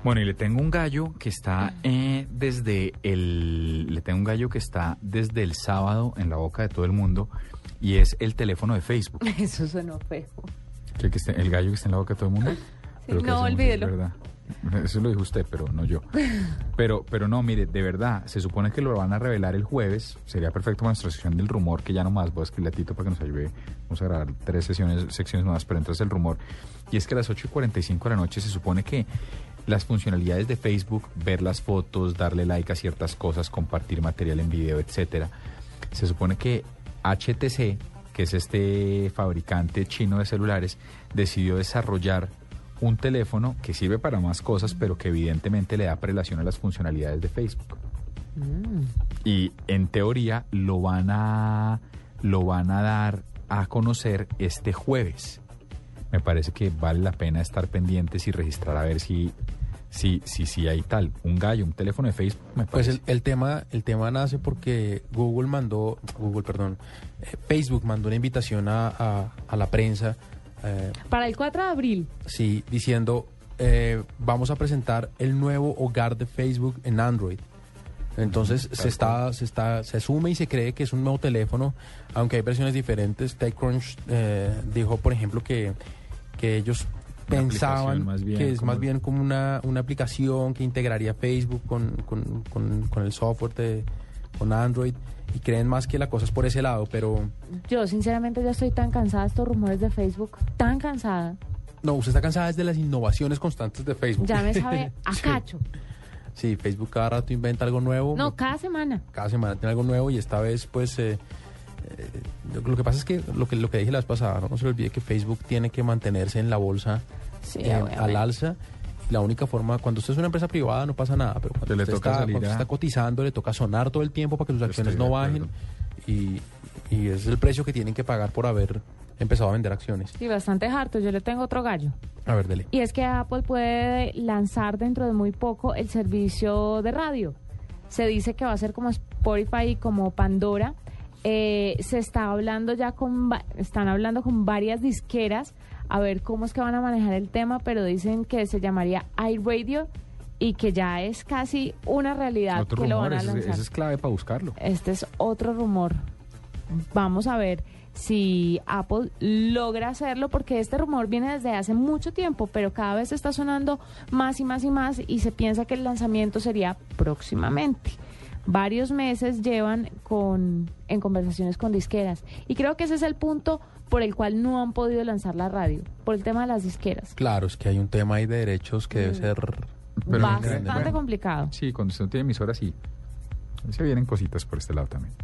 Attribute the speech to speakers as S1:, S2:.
S1: Bueno, y le tengo un gallo que está eh, desde el. Le tengo un gallo que está desde el sábado en la boca de todo el mundo y es el teléfono de Facebook.
S2: Eso sonó feo.
S1: ¿Que, que esté- el gallo que está en la boca de todo el mundo? Pero que
S2: no, olvídelo.
S1: verdad. Eso lo dijo usted, pero no yo. Pero, pero no, mire, de verdad, se supone que lo van a revelar el jueves. Sería perfecto para nuestra sección del rumor, que ya nomás voy a escribirle a Tito para que nos ayude. Vamos a grabar tres sesiones, secciones nuevas, pero entonces el rumor. Y es que a las 8 y 45 de la noche se supone que las funcionalidades de Facebook, ver las fotos, darle like a ciertas cosas, compartir material en video, etcétera, se supone que HTC, que es este fabricante chino de celulares, decidió desarrollar un teléfono que sirve para más cosas, pero que evidentemente le da prelación a las funcionalidades de Facebook. Y en teoría lo van a lo van a dar a conocer este jueves. Me parece que vale la pena estar pendientes y registrar a ver si si si si hay tal un gallo, un teléfono de Facebook. Me
S3: Pues el, el tema el tema nace porque Google mandó, Google, perdón, eh, Facebook mandó una invitación a, a- a la prensa, eh,
S2: Para el 4 de abril.
S3: sí, diciendo eh, vamos a presentar el nuevo hogar de Facebook en Android. Entonces se está, se está, se asume y se cree que es un nuevo teléfono, aunque hay versiones diferentes. TechCrunch eh, dijo, por ejemplo, que, que ellos
S1: Una
S3: pensaban
S1: aplicación más bien,
S3: que es más bien como una, una aplicación que integraría Facebook con, con- con- con el software de con Android y creen más que la cosa es por ese lado, pero
S2: Yo sinceramente ya estoy tan cansada de estos rumores de Facebook, tan cansada.
S3: no, usted está cansada desde las innovaciones constantes de Facebook.
S2: Ya me sabe a
S3: Sí.
S2: cacho.
S3: Sí, Facebook cada rato inventa algo nuevo.
S2: No, cada semana.
S3: cada semana tiene algo nuevo y esta vez pues eh, lo, que pasa es que lo que lo que dije la vez pasada no, No se le olvide que Facebook tiene que mantenerse en la bolsa
S2: Sí,
S3: eh, al alza la única forma cuando usted es una empresa privada no pasa nada pero cuando
S1: le
S3: usted,
S1: toca
S3: está,
S1: salir
S3: cuando usted
S1: a-
S3: está cotizando le toca sonar todo el tiempo para que sus acciones
S1: estoy
S3: no bajen y, y ese es el precio que tienen que pagar por haber empezado a vender acciones
S2: Sí, bastante harto. Yo le tengo otro gallo.
S3: a ver dele
S2: Y es que Apple puede lanzar dentro de muy poco el servicio de radio. Se dice que va a ser como Spotify y como Pandora. Eh, se está hablando ya con, están hablando con varias disqueras a ver cómo es que van a manejar el tema, pero dicen que se llamaría iRadio y que ya es casi una realidad
S1: Otro
S2: que lo
S1: rumor,
S2: van a
S1: ese,
S2: lanzar.
S1: ese es clave para buscarlo.
S2: Este es otro rumor. Vamos a ver si Apple logra hacerlo, porque este rumor viene desde hace mucho tiempo, pero cada vez está sonando más y más y más y se piensa que el lanzamiento sería próximamente. Varios meses llevan con, en conversaciones con disqueras y creo que ese es el punto por el cual no han podido lanzar la radio, por el tema de las disqueras.
S3: claro es que hay un tema ahí de derechos que debe ser
S1: Pero no
S2: Bastante
S1: bueno,
S2: complicado.
S1: Sí, cuando usted no tiene emisora, sí. Se vienen cositas por este lado también.